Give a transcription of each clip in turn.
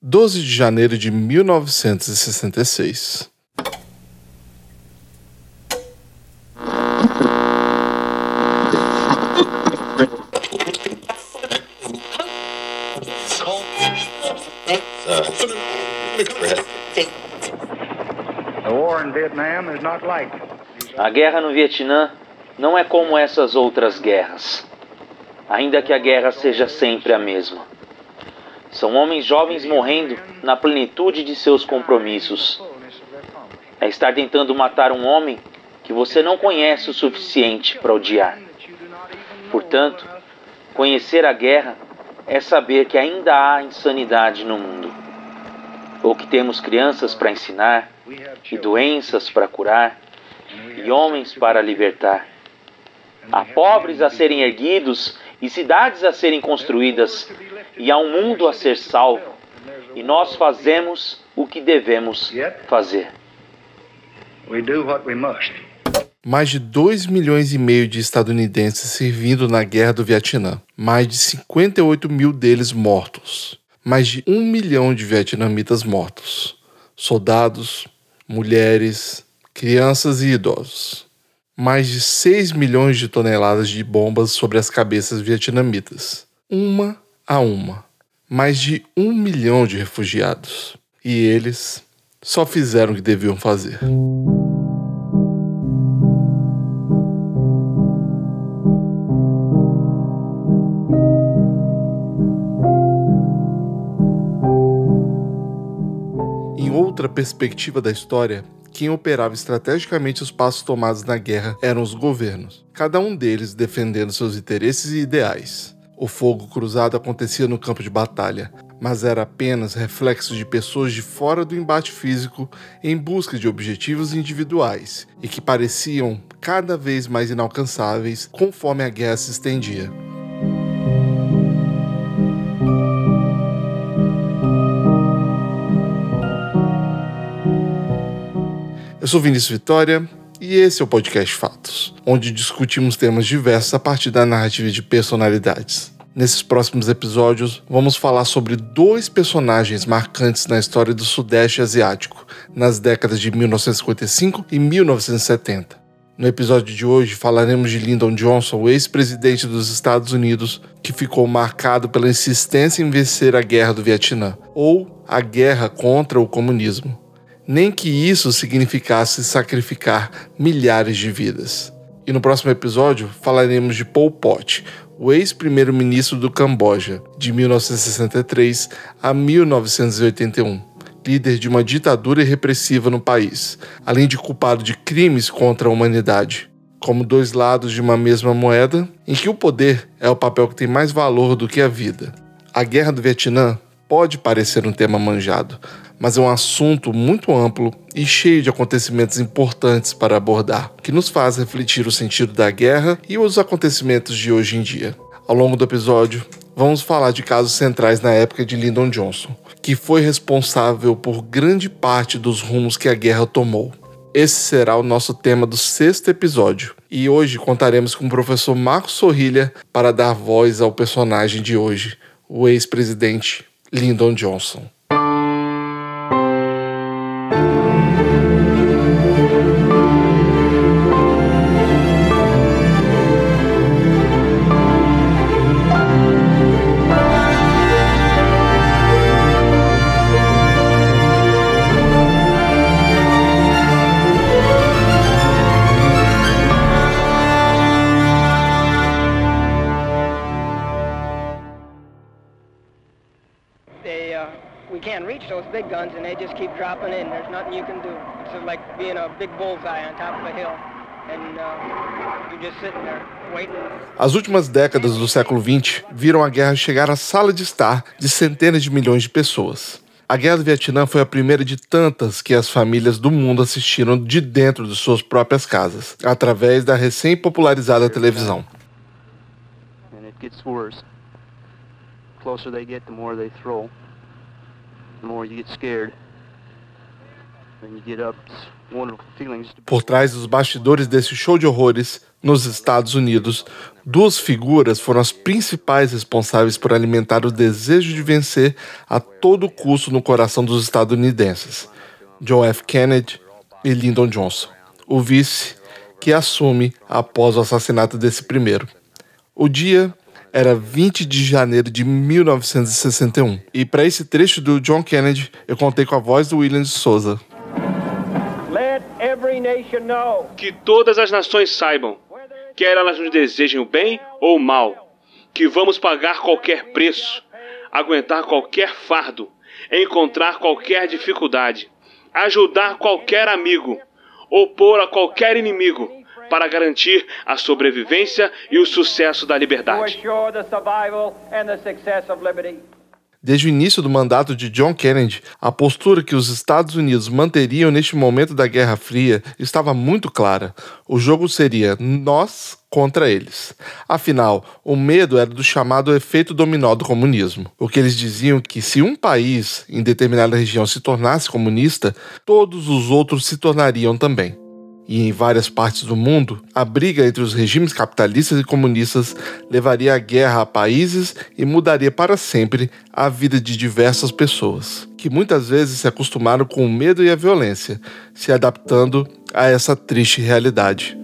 12 de janeiro de 1966. A guerra no Vietnã não é como essas outras guerras, ainda que a guerra seja sempre a mesma. São homens jovens morrendo na plenitude de seus compromissos. É estar tentando matar um homem que você não conhece o suficiente para odiar. Portanto, conhecer a guerra é saber que ainda há insanidade no mundo, ou que temos crianças para ensinar, e doenças para curar, e homens para libertar. Há pobres a serem erguidos e cidades a serem construídas, e há um mundo a ser salvo, e nós fazemos o que devemos fazer. Mais de 2 milhões e meio de estadunidenses servindo na guerra do Vietnã, mais de 58 mil deles mortos, mais de um milhão de vietnamitas mortos, soldados, mulheres, crianças e idosos. Mais de 6 milhões de toneladas de bombas sobre as cabeças vietnamitas, uma a uma. Mais de um milhão de refugiados. E eles só fizeram o que deviam fazer. Outra perspectiva da história, quem operava estrategicamente os passos tomados na guerra eram os governos, cada um deles defendendo seus interesses e ideais. O fogo cruzado acontecia no campo de batalha, mas era apenas reflexo de pessoas de fora do embate físico em busca de objetivos individuais e que pareciam cada vez mais inalcançáveis conforme a guerra se estendia. Eu sou Vinícius Vitória e esse é o podcast Fatos, onde discutimos temas diversos a partir da narrativa de personalidades. Nesses próximos episódios, vamos falar sobre dois personagens marcantes na história do Sudeste Asiático, nas décadas de 1955 e 1970. No episódio de hoje, falaremos de Lyndon Johnson, ex-presidente dos Estados Unidos, que ficou marcado pela insistência em vencer a Guerra do Vietnã, ou a guerra contra o comunismo nem que isso significasse sacrificar milhares de vidas. E no próximo episódio falaremos de Pol Pot, o ex-primeiro-ministro do Camboja, de 1963 a 1981, líder de uma ditadura repressiva no país, além de culpado de crimes contra a humanidade. Como dois lados de uma mesma moeda, em que o poder é o papel que tem mais valor do que a vida. A Guerra do Vietnã pode parecer um tema manjado, mas é um assunto muito amplo e cheio de acontecimentos importantes para abordar, que nos faz refletir o sentido da guerra e os acontecimentos de hoje em dia. Ao longo do episódio, vamos falar de casos centrais na época de Lyndon Johnson, que foi responsável por grande parte dos rumos que a guerra tomou. Esse será o nosso tema do sexto episódio, e hoje contaremos com o professor Marcos Sorrilha para dar voz ao personagem de hoje, o ex-presidente Lyndon Johnson. Being a big bullseye on top of a hill. And, uh, you're just sitting there, waiting. As últimas décadas do século XX viram a guerra chegar à sala de estar de centenas de milhões de pessoas. A Guerra do Vietnã foi a primeira de tantas que as famílias do mundo assistiram de dentro de suas próprias casas, através da recém-popularizada televisão. The Por trás dos bastidores desse show de horrores, nos Estados Unidos, duas figuras foram as principais responsáveis por alimentar o desejo de vencer a todo custo no coração dos estadunidenses: John F. Kennedy e Lyndon Johnson, o vice que assume após o assassinato desse primeiro. O dia era 20 de janeiro de 1961. E para esse trecho do John Kennedy, eu contei com a voz do William de Souza. Que todas as nações saibam, quer elas nos desejem o bem ou o mal, que vamos pagar qualquer preço, aguentar qualquer fardo, encontrar qualquer dificuldade, ajudar qualquer amigo, opor a qualquer inimigo, para garantir a sobrevivência e o sucesso da liberdade. Desde o início do mandato de John Kennedy, a postura que os Estados Unidos manteriam neste momento da Guerra Fria estava muito clara. O jogo seria nós contra eles. Afinal, o medo era do chamado efeito dominó do comunismo. O que eles diziam que se um país em determinada região se tornasse comunista, todos os outros se tornariam também e em várias partes do mundo, a briga entre os regimes capitalistas e comunistas levaria à guerra a países e mudaria para sempre a vida de diversas pessoas, que muitas vezes se acostumaram com o medo e a violência, se adaptando a essa triste realidade.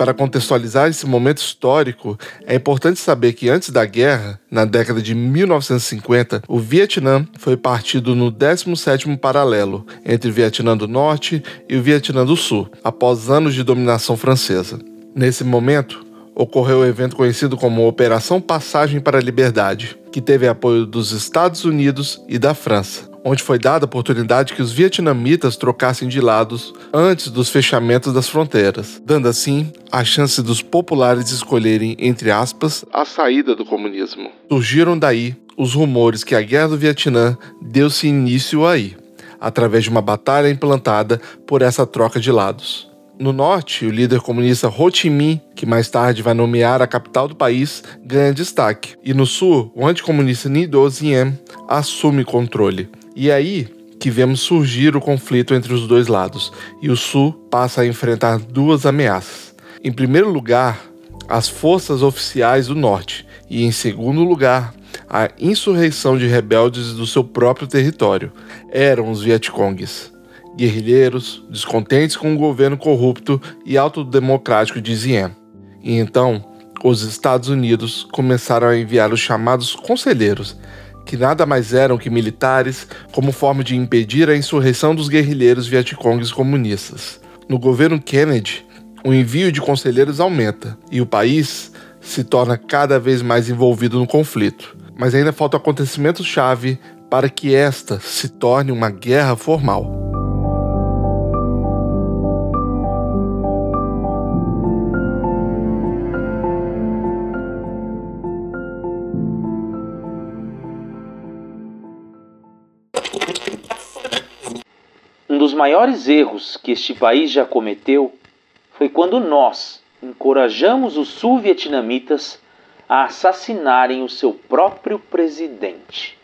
Para contextualizar esse momento histórico, é importante saber que antes da guerra, na década de 1950, o Vietnã foi partido no 17º paralelo entre o Vietnã do Norte e o Vietnã do Sul, após anos de dominação francesa. Nesse momento, ocorreu o um evento conhecido como Operação Passagem para a Liberdade, que teve apoio dos Estados Unidos e da França onde foi dada a oportunidade que os vietnamitas trocassem de lados antes dos fechamentos das fronteiras, dando assim a chance dos populares escolherem, entre aspas, a saída do comunismo. Surgiram daí os rumores que a Guerra do Vietnã deu-se início aí, através de uma batalha implantada por essa troca de lados. No norte, o líder comunista Ho Chi Minh, que mais tarde vai nomear a capital do país, ganha destaque. E no sul, o anticomunista Nhi Do Diem assume controle. E aí que vemos surgir o conflito entre os dois lados, e o Sul passa a enfrentar duas ameaças. Em primeiro lugar, as forças oficiais do Norte, e em segundo lugar, a insurreição de rebeldes do seu próprio território. Eram os Vietcongues, guerrilheiros, descontentes com o governo corrupto e autodemocrático de Diem. E então, os Estados Unidos começaram a enviar os chamados conselheiros, que nada mais eram que militares, como forma de impedir a insurreição dos guerrilheiros vietcongues comunistas. No governo Kennedy, o envio de conselheiros aumenta e o país se torna cada vez mais envolvido no conflito. Mas ainda faltam acontecimentos-chave para que esta se torne uma guerra formal. Maiores erros que este país já cometeu foi quando nós encorajamos os sul-vietnamitas a assassinarem o seu próprio presidente.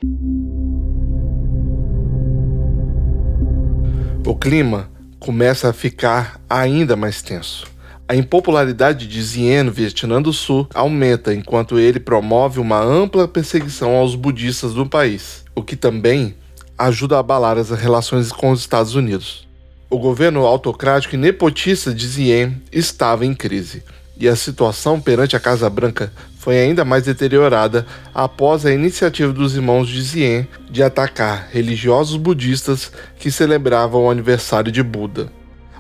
O clima começa a ficar ainda mais tenso. A impopularidade de Zien no Vietnã do Sul aumenta enquanto ele promove uma ampla perseguição aos budistas do país, o que também ajuda a abalar as relações com os Estados Unidos. O governo autocrático e nepotista de Zien estava em crise, e a situação perante a Casa Branca foi ainda mais deteriorada após a iniciativa dos irmãos de Zien de atacar religiosos budistas que celebravam o aniversário de Buda.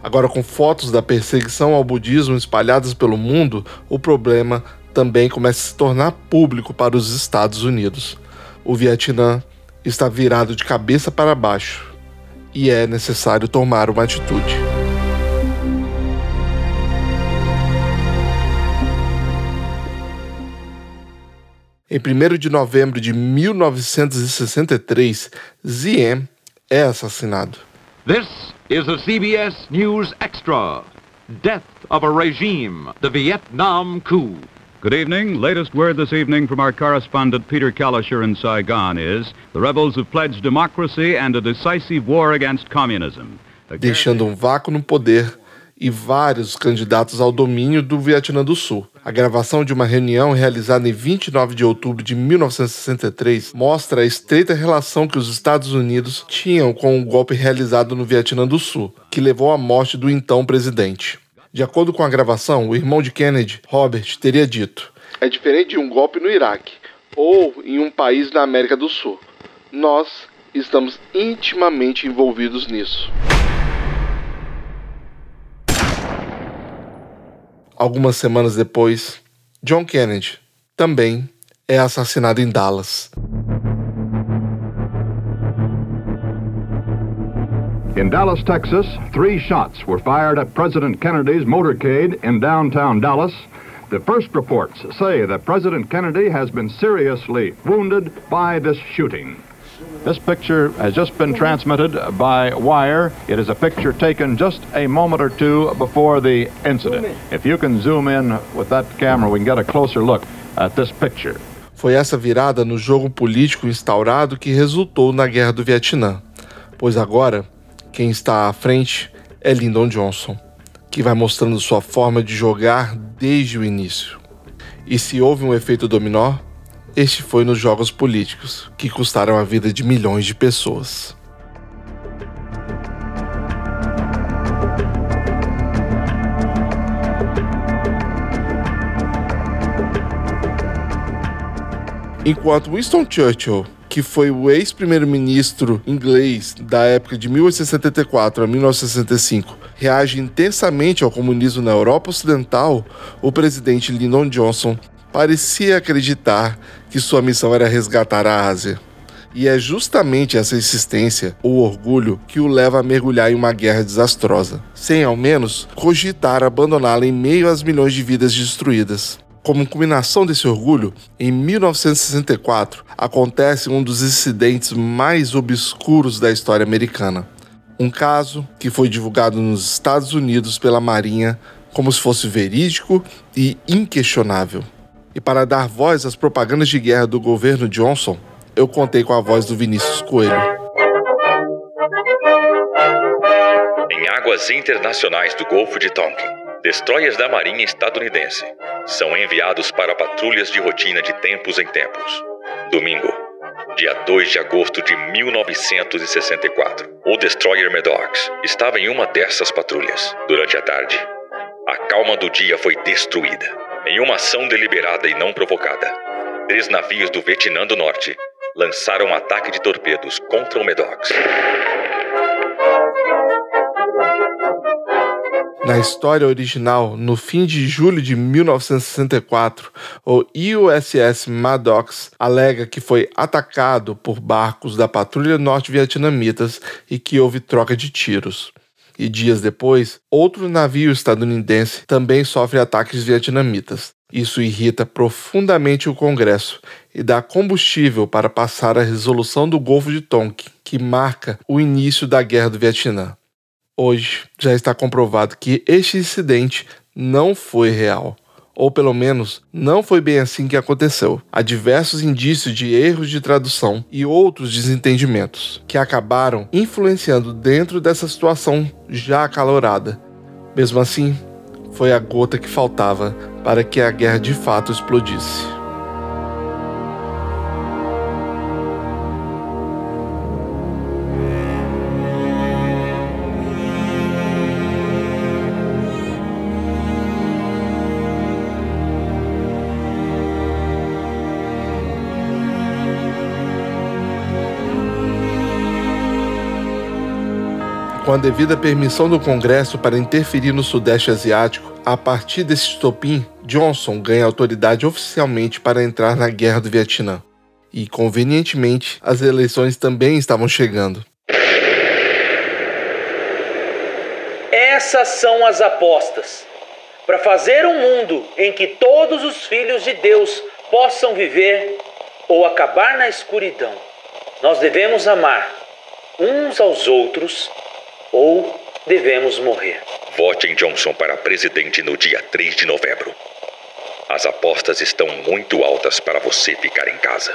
Agora, com fotos da perseguição ao budismo espalhadas pelo mundo, o problema também começa a se tornar público para os Estados Unidos. O Vietnã está virado de cabeça para baixo e é necessário tomar uma atitude. Em 1 de novembro de 1963, Zien é assassinado. This is a CBS News Extra. Death of a regime, the Vietnam coup. Good evening. Latest word this evening from our correspondent Peter Kalisher in Saigon is the rebels have pledged democracy and a decisive war against communism. Deixando um vácuo no poder e vários candidatos ao domínio do Vietnã do Sul. A gravação de uma reunião realizada em 29 de outubro de 1963 mostra a estreita relação que os Estados Unidos tinham com o golpe realizado no Vietnã do Sul, que levou à morte do então presidente. De acordo com a gravação, o irmão de Kennedy, Robert, teria dito: É diferente de um golpe no Iraque ou em um país na América do Sul. Nós estamos intimamente envolvidos nisso. Algumas semanas depois, John Kennedy também é assassinado em Dallas. In Dallas, Texas, three shots were fired at President Kennedy's motorcade in downtown Dallas. The first reports say that President Kennedy has been seriously wounded by this shooting. This picture has just been transmitted by wire. It is a picture taken just a moment or two before the incident. If you can zoom in with that camera, we can get a closer look at this picture. Foi essa virada no jogo político instaurado que resultou na Guerra do Vietnã, pois agora quem está à frente é Lyndon Johnson, que vai mostrando sua forma de jogar desde o início. E se houve um efeito dominó, este foi nos jogos políticos, que custaram a vida de milhões de pessoas. Enquanto Winston Churchill, que foi o ex-primeiro-ministro inglês da época de 1874 a 1965, reage intensamente ao comunismo na Europa Ocidental, o presidente Lyndon Johnson parecia acreditar que sua missão era resgatar a Ásia. E é justamente essa insistência, ou orgulho, que o leva a mergulhar em uma guerra desastrosa, sem ao menos cogitar abandoná-la em meio às milhões de vidas destruídas. Como culminação desse orgulho, em 1964 acontece um dos incidentes mais obscuros da história americana. Um caso que foi divulgado nos Estados Unidos pela Marinha como se fosse verídico e inquestionável. E para dar voz às propagandas de guerra do governo Johnson, eu contei com a voz do Vinícius Coelho. Em águas internacionais do Golfo de Tonkin, destroyers da Marinha estadunidense são enviados para patrulhas de rotina de tempos em tempos. Domingo, dia 2 de agosto de 1964, o destroyer Maddox estava em uma dessas patrulhas. Durante a tarde, a calma do dia foi destruída em uma ação deliberada e não provocada, três navios do Vietnã do Norte lançaram um ataque de torpedos contra o Maddox. Na história original, no fim de julho de 1964, o USS Maddox alega que foi atacado por barcos da patrulha norte-vietnamitas e que houve troca de tiros e dias depois, outro navio estadunidense também sofre ataques vietnamitas. Isso irrita profundamente o Congresso e dá combustível para passar a resolução do Golfo de Tonkin, que marca o início da Guerra do Vietnã. Hoje já está comprovado que este incidente não foi real ou pelo menos não foi bem assim que aconteceu. Há diversos indícios de erros de tradução e outros desentendimentos que acabaram influenciando dentro dessa situação já acalorada. Mesmo assim, foi a gota que faltava para que a guerra de fato explodisse. Com a devida permissão do Congresso para interferir no Sudeste Asiático, a partir desse estopim, Johnson ganha autoridade oficialmente para entrar na Guerra do Vietnã. E, convenientemente, as eleições também estavam chegando. Essas são as apostas. Para fazer um mundo em que todos os filhos de Deus possam viver ou acabar na escuridão, nós devemos amar uns aos outros ou devemos morrer. Vote em Johnson para presidente no dia 3 de novembro. As apostas estão muito altas para você ficar em casa.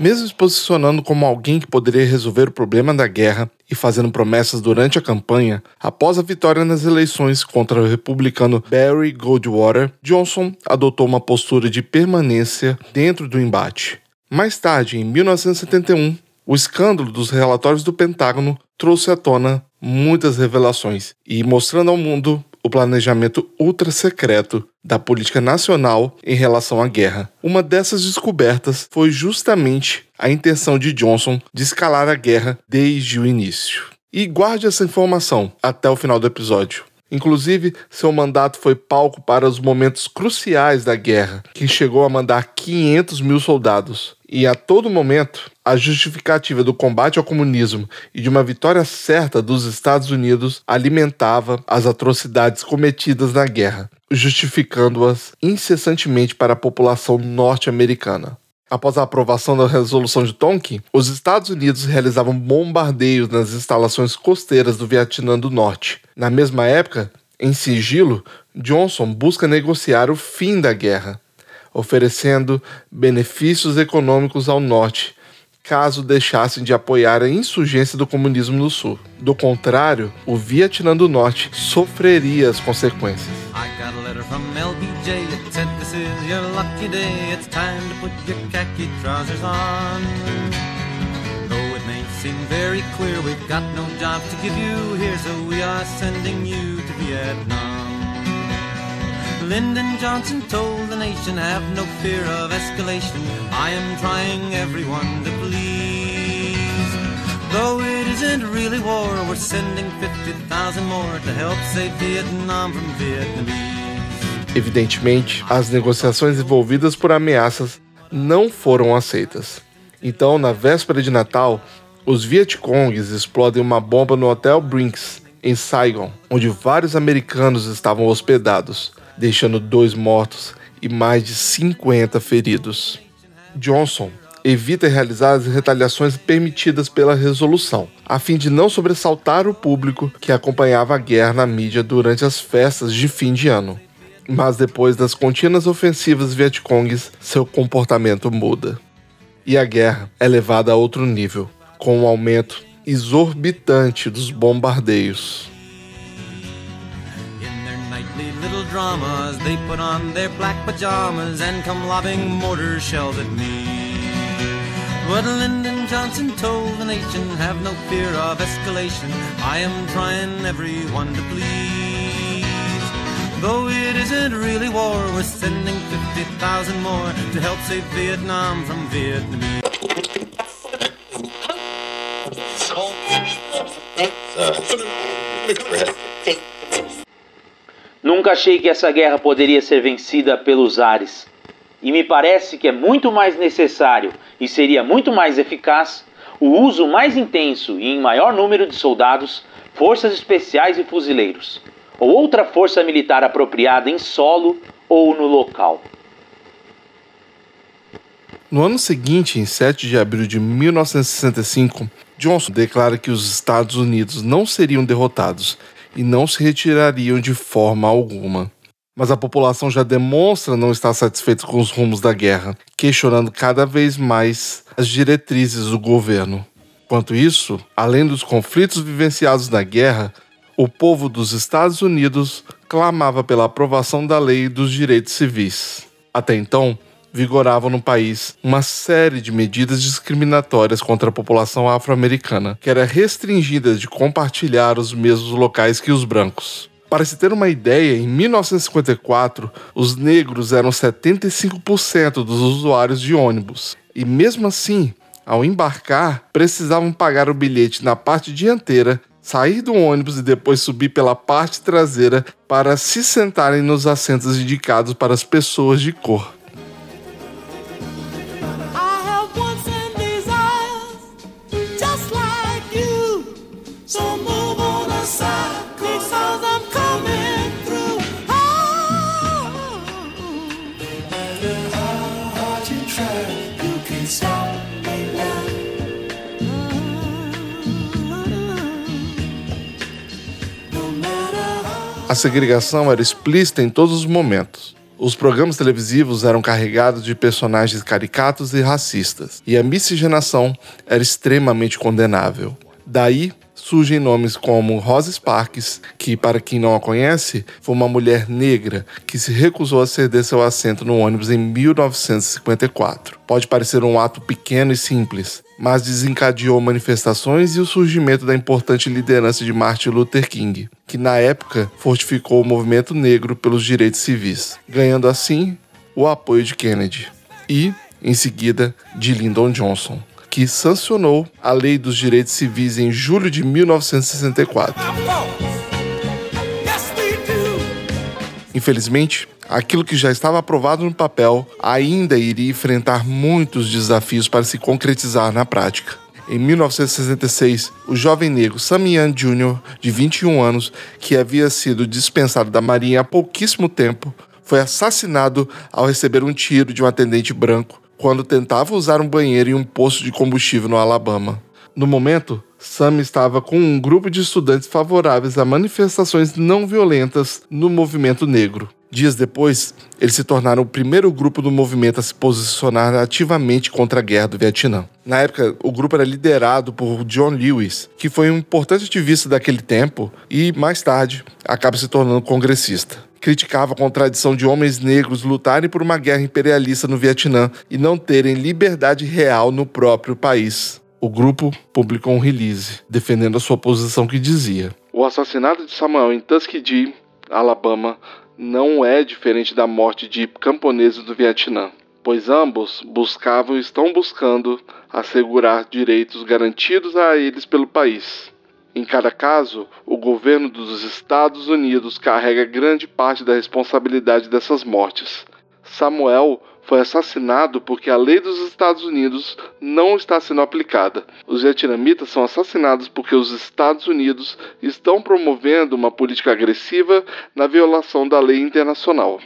Mesmo se posicionando como alguém que poderia resolver o problema da guerra e fazendo promessas durante a campanha, após a vitória nas eleições contra o republicano Barry Goldwater, Johnson adotou uma postura de permanência dentro do embate. Mais tarde, em 1971, o escândalo dos relatórios do Pentágono trouxe à tona muitas revelações e mostrando ao mundo o planejamento ultra secreto da política nacional em relação à guerra. Uma dessas descobertas foi justamente a intenção de Johnson de escalar a guerra desde o início. E guarde essa informação até o final do episódio. Inclusive, seu mandato foi palco para os momentos cruciais da guerra, que chegou a mandar 500 mil soldados. E a todo momento, a justificativa do combate ao comunismo e de uma vitória certa dos Estados Unidos alimentava as atrocidades cometidas na guerra, justificando-as incessantemente para a população norte-americana. Após a aprovação da resolução de Tonkin, os Estados Unidos realizavam bombardeios nas instalações costeiras do Vietnã do Norte. Na mesma época, em sigilo, Johnson busca negociar o fim da guerra, oferecendo benefícios econômicos ao Norte, caso deixassem de apoiar a insurgência do comunismo no Sul. Do contrário, o Vietnã do Norte sofreria as consequências. clear no you Lyndon Johnson told the nation, Have no fear of escalation. I am trying everyone to please. Though it isn't really war, we're sending 50,000 more to help save Vietnam from Vietnamese. Evidentemente, as negociações envolvidas por ameaças não foram aceitas. Então, na véspera de Natal, os Vietcongs explodem uma bomba no Hotel Brinks, em Saigon, onde vários americanos estavam hospedados, deixando dois mortos e mais de 50 feridos. Johnson evita realizar as retaliações permitidas pela resolução, a fim de não sobressaltar o público que acompanhava a guerra na mídia durante as festas de fim de ano. Mas depois das contínuas ofensivas Vietcongs, seu comportamento muda. E a guerra é levada a outro nível, com um aumento exorbitante dos bombardeios. Dramas. They put on their black pajamas and come lobbing mortar shells at me. But Lyndon Johnson told the nation, have no fear of escalation. I am trying everyone to please. Though it isn't really war, we're sending 50,000 more to help save Vietnam from Vietnamese. Nunca achei que essa guerra poderia ser vencida pelos ares. E me parece que é muito mais necessário e seria muito mais eficaz o uso mais intenso e em maior número de soldados, forças especiais e fuzileiros ou outra força militar apropriada em solo ou no local. No ano seguinte, em 7 de abril de 1965, Johnson declara que os Estados Unidos não seriam derrotados e não se retirariam de forma alguma. Mas a população já demonstra não estar satisfeita com os rumos da guerra, questionando cada vez mais as diretrizes do governo. Quanto isso, além dos conflitos vivenciados na guerra, o povo dos Estados Unidos clamava pela aprovação da lei dos direitos civis. Até então, vigorava no país uma série de medidas discriminatórias contra a população afro-americana, que era restringida de compartilhar os mesmos locais que os brancos. Para se ter uma ideia, em 1954, os negros eram 75% dos usuários de ônibus. E mesmo assim, ao embarcar, precisavam pagar o bilhete na parte dianteira sair do ônibus e depois subir pela parte traseira para se sentarem nos assentos indicados para as pessoas de cor. Segregação era explícita em todos os momentos. Os programas televisivos eram carregados de personagens caricatos e racistas, e a miscigenação era extremamente condenável. Daí surgem nomes como Rosa Sparks, que, para quem não a conhece, foi uma mulher negra que se recusou a ceder seu assento no ônibus em 1954. Pode parecer um ato pequeno e simples, mas desencadeou manifestações e o surgimento da importante liderança de Martin Luther King, que na época fortificou o movimento negro pelos direitos civis, ganhando assim o apoio de Kennedy e, em seguida, de Lyndon Johnson que sancionou a Lei dos Direitos Civis em julho de 1964. Infelizmente, aquilo que já estava aprovado no papel ainda iria enfrentar muitos desafios para se concretizar na prática. Em 1966, o jovem negro Samian Jr., de 21 anos, que havia sido dispensado da Marinha há pouquíssimo tempo, foi assassinado ao receber um tiro de um atendente branco quando tentava usar um banheiro em um posto de combustível no Alabama. No momento, Sam estava com um grupo de estudantes favoráveis a manifestações não violentas no movimento negro. Dias depois, eles se tornaram o primeiro grupo do movimento a se posicionar ativamente contra a guerra do Vietnã. Na época, o grupo era liderado por John Lewis, que foi um importante ativista daquele tempo e, mais tarde, acaba se tornando congressista criticava a contradição de homens negros lutarem por uma guerra imperialista no Vietnã e não terem liberdade real no próprio país. O grupo publicou um release defendendo a sua posição que dizia: O assassinato de Samuel em Tuskegee, Alabama, não é diferente da morte de camponeses do Vietnã, pois ambos buscavam e estão buscando assegurar direitos garantidos a eles pelo país. Em cada caso, o governo dos Estados Unidos carrega grande parte da responsabilidade dessas mortes. Samuel foi assassinado porque a lei dos Estados Unidos não está sendo aplicada. Os vietnamitas são assassinados porque os Estados Unidos estão promovendo uma política agressiva na violação da lei internacional.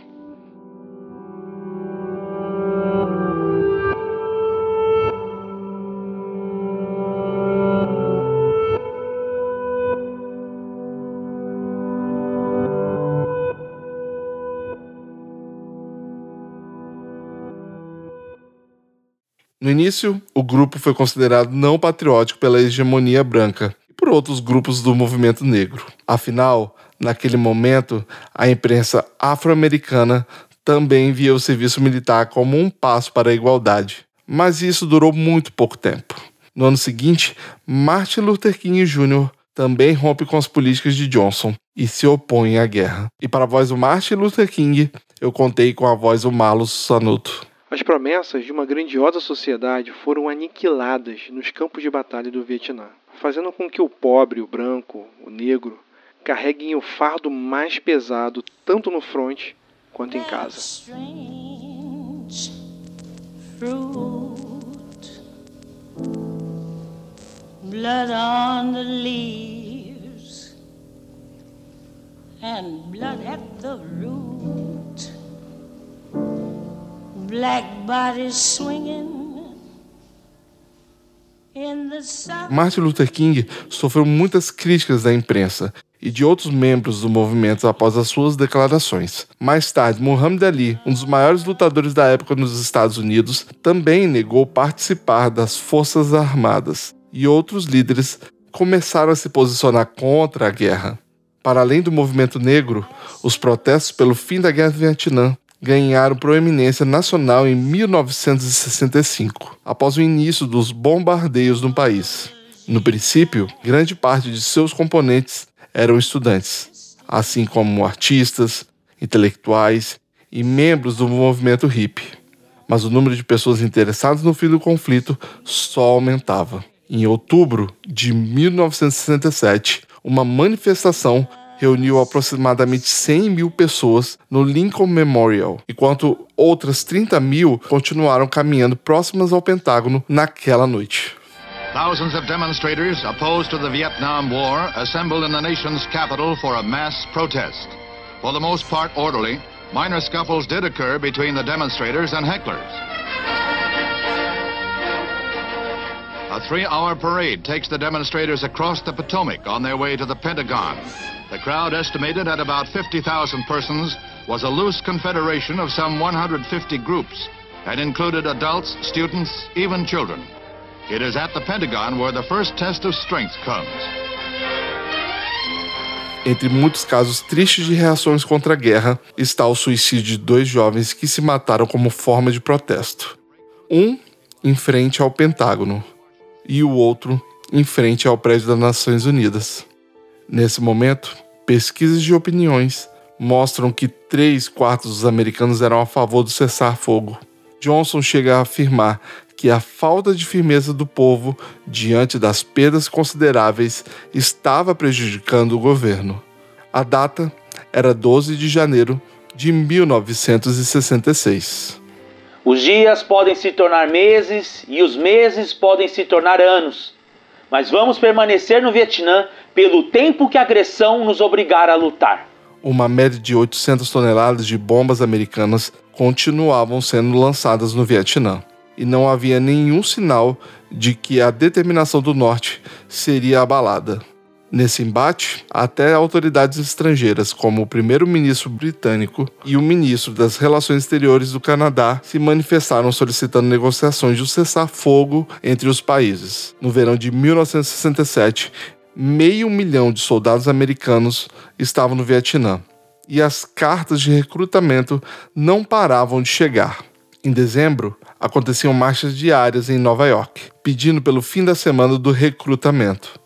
No início, o grupo foi considerado não patriótico pela hegemonia branca e por outros grupos do movimento negro. Afinal, naquele momento, a imprensa afro-americana também via o serviço militar como um passo para a igualdade. Mas isso durou muito pouco tempo. No ano seguinte, Martin Luther King Jr. também rompe com as políticas de Johnson e se opõe à guerra. E para a voz do Martin Luther King, eu contei com a voz do Malus Sanuto. As promessas de uma grandiosa sociedade foram aniquiladas nos campos de batalha do Vietnã, fazendo com que o pobre, o branco, o negro carreguem o fardo mais pesado tanto no fronte quanto em casa. Blood on the leaves and blood at the root. Martin Luther King sofreu muitas críticas da imprensa e de outros membros do movimento após as suas declarações. Mais tarde, Muhammad Ali, um dos maiores lutadores da época nos Estados Unidos, também negou participar das Forças Armadas, e outros líderes começaram a se posicionar contra a guerra. Para além do movimento negro, os protestos pelo fim da Guerra do Vietnã ganharam proeminência nacional em 1965, após o início dos bombardeios no país. No princípio, grande parte de seus componentes eram estudantes, assim como artistas, intelectuais e membros do movimento hippie. Mas o número de pessoas interessadas no fim do conflito só aumentava. Em outubro de 1967, uma manifestação reuniu aproximadamente 100 mil pessoas no Lincoln Memorial, enquanto outras 30 mil continuaram caminhando próximas ao Pentágono naquela noite. Thousands of demonstrators opposed to the Vietnam War assembled in the nation's capital for a mass protest. For the most part orderly, minor scuffles did occur between the demonstrators and hecklers. A three-hour parade takes the demonstrators across the Potomac on their way to the Pentagon. The crowd, estimated at about 50,000 persons, was a loose confederation of some 150 groups and included adults, students, even children. It is at the Pentagon where the first test of strength comes. Entre muitos casos tristes de reações contra a guerra está o suicídio de dois jovens que se mataram como forma de protesto. Um em frente ao Pentágono e o outro em frente ao prédio das Nações Unidas. Nesse momento, pesquisas de opiniões mostram que três quartos dos americanos eram a favor do cessar-fogo. Johnson chega a afirmar que a falta de firmeza do povo diante das perdas consideráveis estava prejudicando o governo. A data era 12 de janeiro de 1966. Os dias podem se tornar meses e os meses podem se tornar anos, mas vamos permanecer no Vietnã pelo tempo que a agressão nos obrigar a lutar. Uma média de 800 toneladas de bombas americanas continuavam sendo lançadas no Vietnã, e não havia nenhum sinal de que a determinação do Norte seria abalada. Nesse embate, até autoridades estrangeiras, como o primeiro-ministro britânico e o ministro das Relações Exteriores do Canadá, se manifestaram solicitando negociações de um cessar-fogo entre os países. No verão de 1967, meio milhão de soldados americanos estavam no Vietnã e as cartas de recrutamento não paravam de chegar. Em dezembro, aconteciam marchas diárias em Nova York, pedindo pelo fim da semana do recrutamento.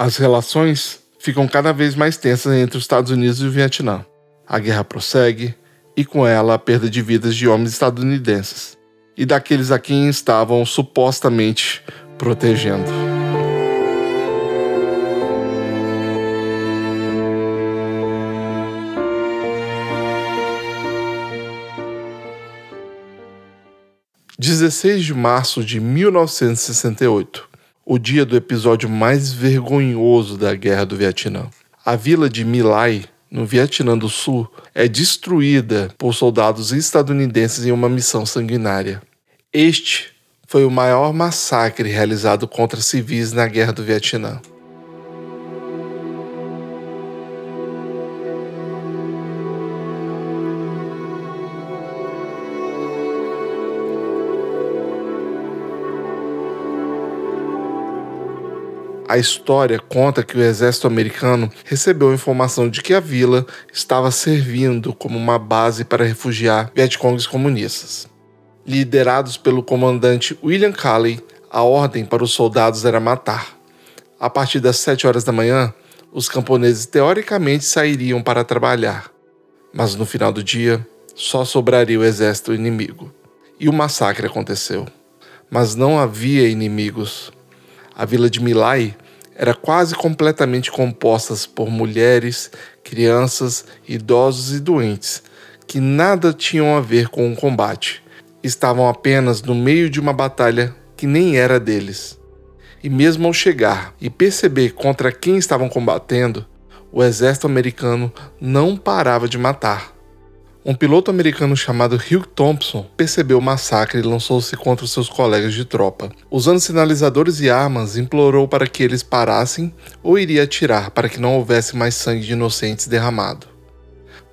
As relações ficam cada vez mais tensas entre os Estados Unidos e o Vietnã. A guerra prossegue e com ela a perda de vidas de homens estadunidenses e daqueles a quem estavam supostamente protegendo. Dezesseis de março de 1968 o dia do episódio mais vergonhoso da Guerra do Vietnã. A vila de My Lai, no Vietnã do Sul, é destruída por soldados estadunidenses em uma missão sanguinária. Este foi o maior massacre realizado contra civis na Guerra do Vietnã. A história conta que o exército americano recebeu informação de que a vila estava servindo como uma base para refugiar Vietcongs comunistas. Liderados pelo comandante William Calley, a ordem para os soldados era matar. A partir das 7 horas da manhã, os camponeses teoricamente sairiam para trabalhar. Mas no final do dia, só sobraria o exército inimigo. E o massacre aconteceu. Mas não havia inimigos. A vila de Milai era quase completamente composta por mulheres, crianças, idosos e doentes, que nada tinham a ver com o combate. Estavam apenas no meio de uma batalha que nem era deles. E mesmo ao chegar e perceber contra quem estavam combatendo, o exército americano não parava de matar. Um piloto americano chamado Hugh Thompson percebeu o massacre e lançou-se contra seus colegas de tropa. Usando sinalizadores e armas, implorou para que eles parassem ou iria atirar para que não houvesse mais sangue de inocentes derramado.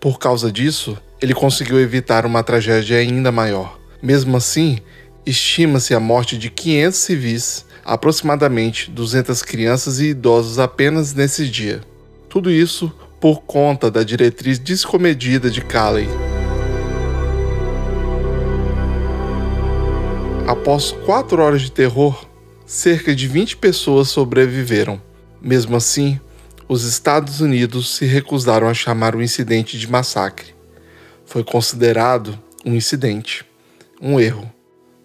Por causa disso, ele conseguiu evitar uma tragédia ainda maior. Mesmo assim, estima-se a morte de 500 civis, aproximadamente 200 crianças e idosos apenas nesse dia. Tudo isso por conta da diretriz descomedida de Calley. Após quatro horas de terror, cerca de 20 pessoas sobreviveram. Mesmo assim, os Estados Unidos se recusaram a chamar o incidente de massacre. Foi considerado um incidente, um erro.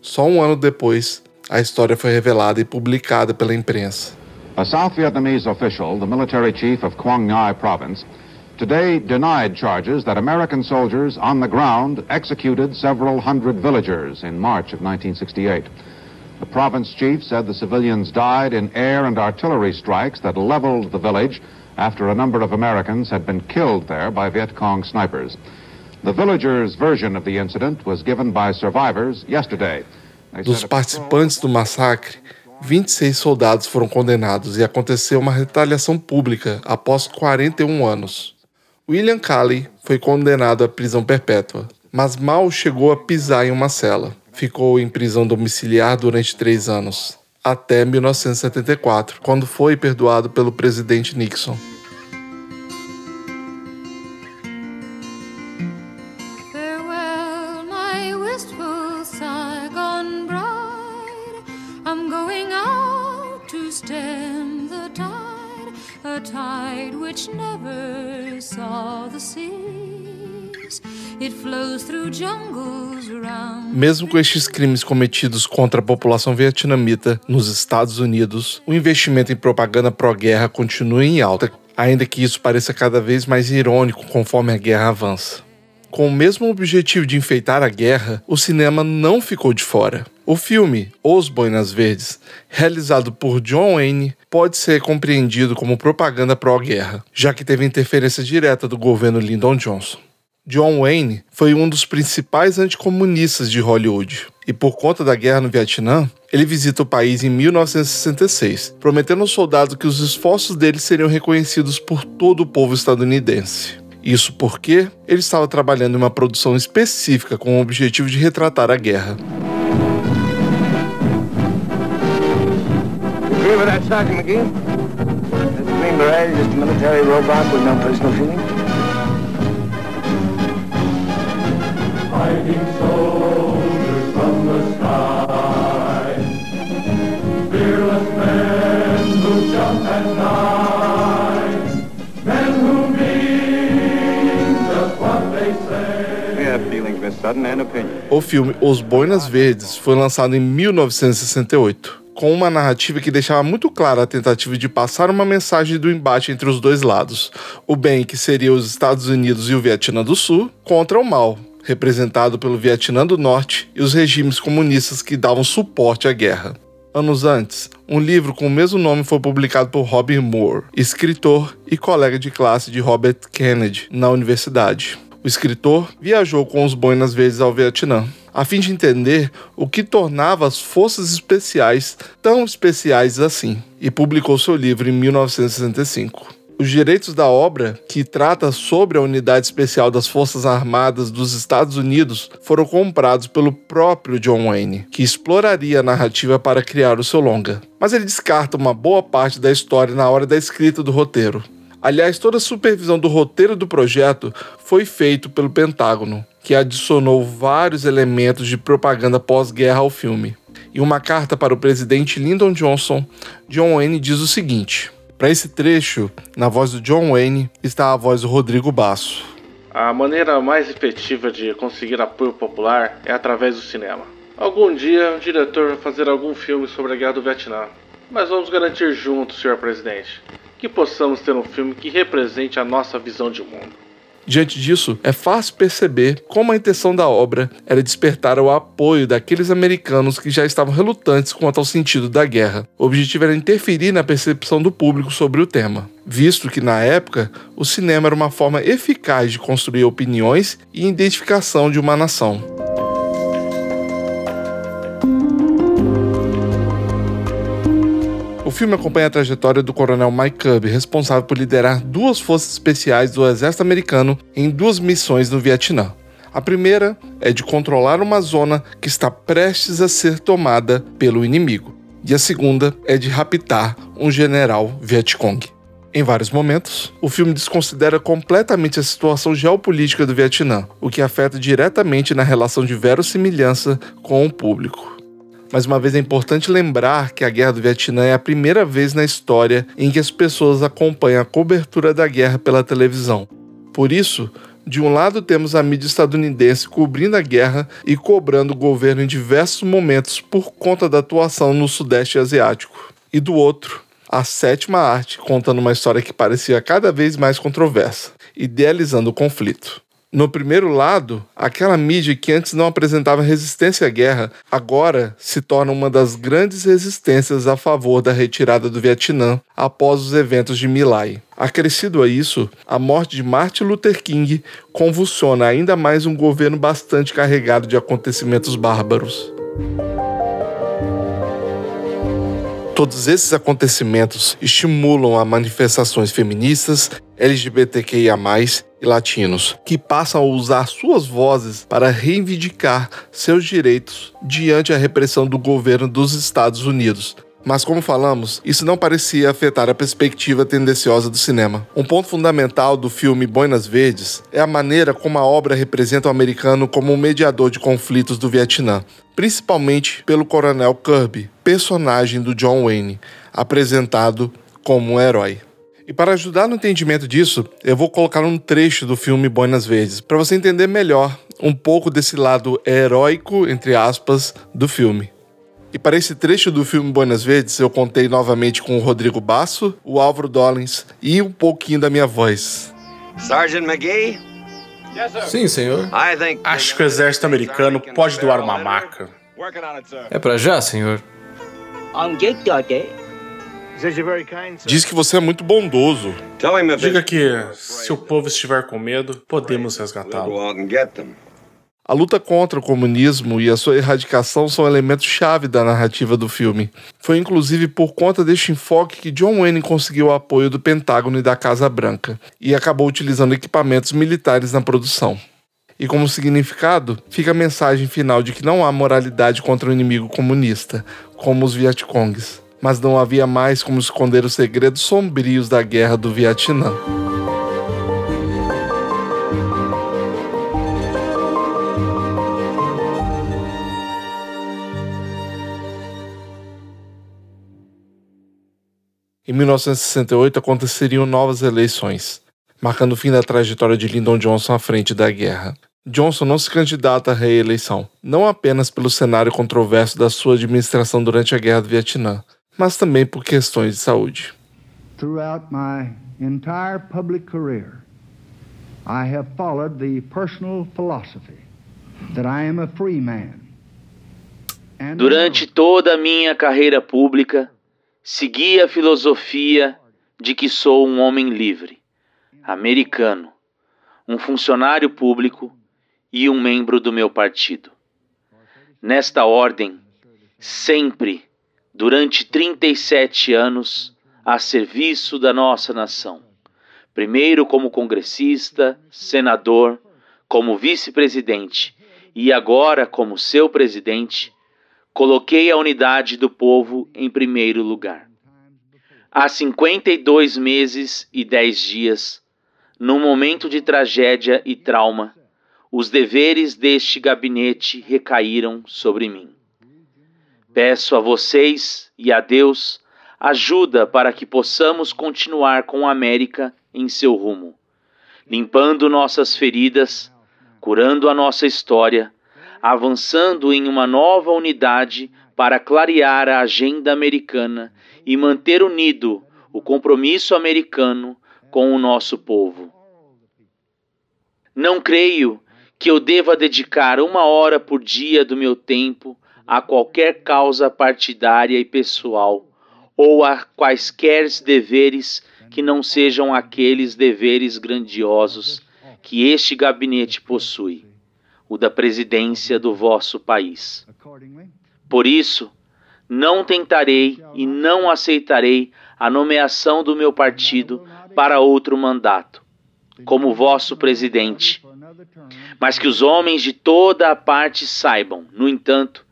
Só um ano depois, a história foi revelada e publicada pela imprensa. A South Vietnamese official, the military chief of Quang Ngai province, today denied charges that American soldiers on the ground executed several hundred villagers in March of 1968. The province chief said the civilians died in air and artillery strikes that leveled the village after a number of Americans had been killed there by Viet Cong snipers. The villagers' version of the incident was given by survivors yesterday. Dos participantes do massacre, 26 soldados foram condenados e aconteceu uma retaliação pública após 41 um anos. William Calley foi condenado à prisão perpétua, mas mal chegou a pisar em uma cela. Ficou em prisão domiciliar durante três anos, até 1974, quando foi perdoado pelo presidente Nixon. Which never Mesmo com estes crimes cometidos contra a população vietnamita nos Estados Unidos, o investimento em propaganda pró-guerra continua em alta, ainda que isso pareça cada vez mais irônico conforme a guerra avança. Com o mesmo objetivo de enfeitar a guerra, o cinema não ficou de fora. O filme Os Boinas Verdes, realizado por John Wayne, pode ser compreendido como propaganda pró-guerra, já que teve interferência direta do governo Lyndon Johnson. John Wayne foi um dos principais anticomunistas de Hollywood, e por conta da guerra no Vietnã, ele visita o país em 1966, prometendo aos soldados que os esforços dele seriam reconhecidos por todo o povo estadunidense. Isso porque ele estava trabalhando em uma produção específica com o objetivo de retratar a guerra. Agree with that, Sergeant McGee? This Green Beret is just a military robot with no personal feelings? Fighting soldiers from the sky. Fearless men who jump at night. Men who mean just what they say. We have feelings, Miss Sutton, and opinions. O filme Os Boinas Verdes foi lançado em 1968, com uma narrativa que deixava muito clara a tentativa de passar uma mensagem do embate entre os dois lados: o bem, que seria os Estados Unidos e o Vietnã do Sul, contra o mal, representado pelo Vietnã do Norte e os regimes comunistas que davam suporte à guerra. Anos antes, um livro com o mesmo nome foi publicado por Robin Moore, escritor e colega de classe de Robert Kennedy na universidade. O escritor viajou com os boinas verdes ao Vietnã, a fim de entender o que tornava as forças especiais tão especiais assim, e publicou seu livro em 1965. Os direitos da obra, que trata sobre a unidade especial das Forças Armadas dos Estados Unidos, foram comprados pelo próprio John Wayne, que exploraria a narrativa para criar o seu longa. Mas ele descarta uma boa parte da história na hora da escrita do roteiro. Aliás, toda a supervisão do roteiro do projeto foi feito pelo Pentágono, que adicionou vários elementos de propaganda pós-guerra ao filme. Em uma carta para o presidente Lyndon Johnson, John Wayne diz o seguinte: Para esse trecho, na voz do John Wayne está a voz do Rodrigo Basso. A maneira mais efetiva de conseguir apoio popular é através do cinema. Algum dia, um diretor vai fazer algum filme sobre a guerra do Vietnã. Mas vamos garantir juntos, senhor presidente, que possamos ter um filme que represente a nossa visão de mundo. Diante disso, é fácil perceber como a intenção da obra era despertar o apoio daqueles americanos que já estavam relutantes quanto ao sentido da guerra. O objetivo era interferir na percepção do público sobre o tema, visto que na época o cinema era uma forma eficaz de construir opiniões e identificação de uma nação. Filme acompanha a trajetória do coronel Mike Cubby, responsável por liderar duas forças especiais do exército americano em duas missões no Vietnã. A primeira é de controlar uma zona que está prestes a ser tomada pelo inimigo, e a segunda é de raptar um general Vietcong. Em vários momentos, o filme desconsidera completamente a situação geopolítica do Vietnã, o que afeta diretamente na relação de verossimilhança com o público. Mais uma vez é importante lembrar que a Guerra do Vietnã é a primeira vez na história em que as pessoas acompanham a cobertura da guerra pela televisão. Por isso, de um lado temos a mídia estadunidense cobrindo a guerra e cobrando o governo em diversos momentos por conta da atuação no Sudeste Asiático. E do outro, a sétima arte contando uma história que parecia cada vez mais controversa, idealizando o conflito. No primeiro lado, aquela mídia que antes não apresentava resistência à guerra, agora se torna uma das grandes resistências a favor da retirada do Vietnã após os eventos de My Lai. Acrescido a isso, a morte de Martin Luther King convulsiona ainda mais um governo bastante carregado de acontecimentos bárbaros. Todos esses acontecimentos estimulam a manifestações feministas, LGBTQIA+, e latinos, que passam a usar suas vozes para reivindicar seus direitos diante a repressão do governo dos Estados Unidos, mas, como falamos, isso não parecia afetar a perspectiva tendenciosa do cinema. Um ponto fundamental do filme Boinas Verdes é a maneira como a obra representa o americano como um mediador de conflitos do Vietnã, principalmente pelo Coronel Kirby, personagem do John Wayne, apresentado como um herói. E para ajudar no entendimento disso, eu vou colocar um trecho do filme Boinas Verdes, para você entender melhor um pouco desse lado heróico, entre aspas, do filme. E para esse trecho do filme Buenas Verdes, eu contei novamente com o Rodrigo Basso, o Álvaro Dollins e um pouquinho da minha voz. Sergeant McGee? Sim, senhor. Acho que o exército americano pode doar uma maca. É para já, senhor. Diz que você é muito bondoso. Diga que, se o povo estiver com medo, podemos resgatá-lo. A luta contra o comunismo e a sua erradicação são elementos-chave da narrativa do filme. Foi inclusive por conta deste enfoque que John Wayne conseguiu o apoio do Pentágono e da Casa Branca, e acabou utilizando equipamentos militares na produção. E como significado, fica a mensagem final de que não há moralidade contra o inimigo comunista, como os Vietcongs, mas não havia mais como esconder os segredos sombrios da guerra do Vietnã. Em 1968 aconteceriam novas eleições, marcando o fim da trajetória de Lyndon Johnson à frente da guerra. Johnson não se candidata à reeleição, não apenas pelo cenário controverso da sua administração durante a Guerra do Vietnã, mas também por questões de saúde. Throughout my entire public career, I have followed the personal philosophy that I am a free man. Durante toda a minha carreira pública, segui a filosofia de que sou um homem livre, americano, um funcionário público e um membro do meu partido. Nesta ordem, sempre, durante 37 anos, a serviço da nossa nação. Primeiro como congressista, senador, como vice-presidente e agora como seu presidente, Coloquei a unidade do povo em primeiro lugar. Há 52 meses e 10 dias, num momento de tragédia e trauma, os deveres deste gabinete recaíram sobre mim. Peço a vocês e a Deus ajuda para que possamos continuar com a América em seu rumo, limpando nossas feridas, curando a nossa história avançando em uma nova unidade para clarear a agenda americana e manter unido o compromisso americano com o nosso povo. Não creio que eu deva dedicar uma hora por dia do meu tempo a qualquer causa partidária e pessoal ou a quaisquer deveres que não sejam aqueles deveres grandiosos que este gabinete possui o da presidência do vosso país. Por isso, não tentarei e não aceitarei a nomeação do meu partido para outro mandato, como vosso presidente. Mas que os homens de toda a parte saibam, no entanto,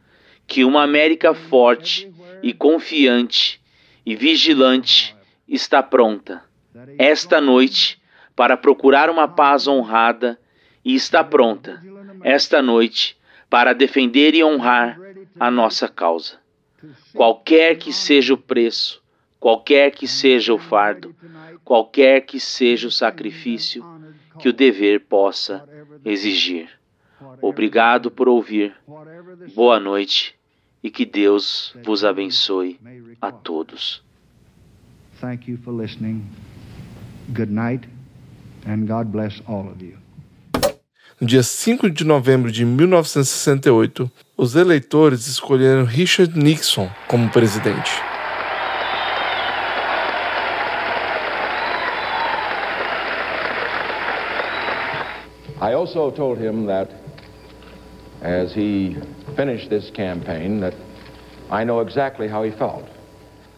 que uma América forte e confiante e vigilante está pronta, esta noite, para procurar uma paz honrada e está pronta esta noite para defender e honrar a nossa causa. Qualquer que seja o preço, qualquer que seja o fardo, qualquer que seja o sacrifício que o dever possa exigir. Obrigado por ouvir. Boa noite e que Deus vos abençoe a todos. Thank you for listening. Good night and God bless all of you. No dia 5 de novembro de 1968, os eleitores escolheram Richard Nixon como presidente. I also told him that as he finished this campaign that I know exactly how he felt.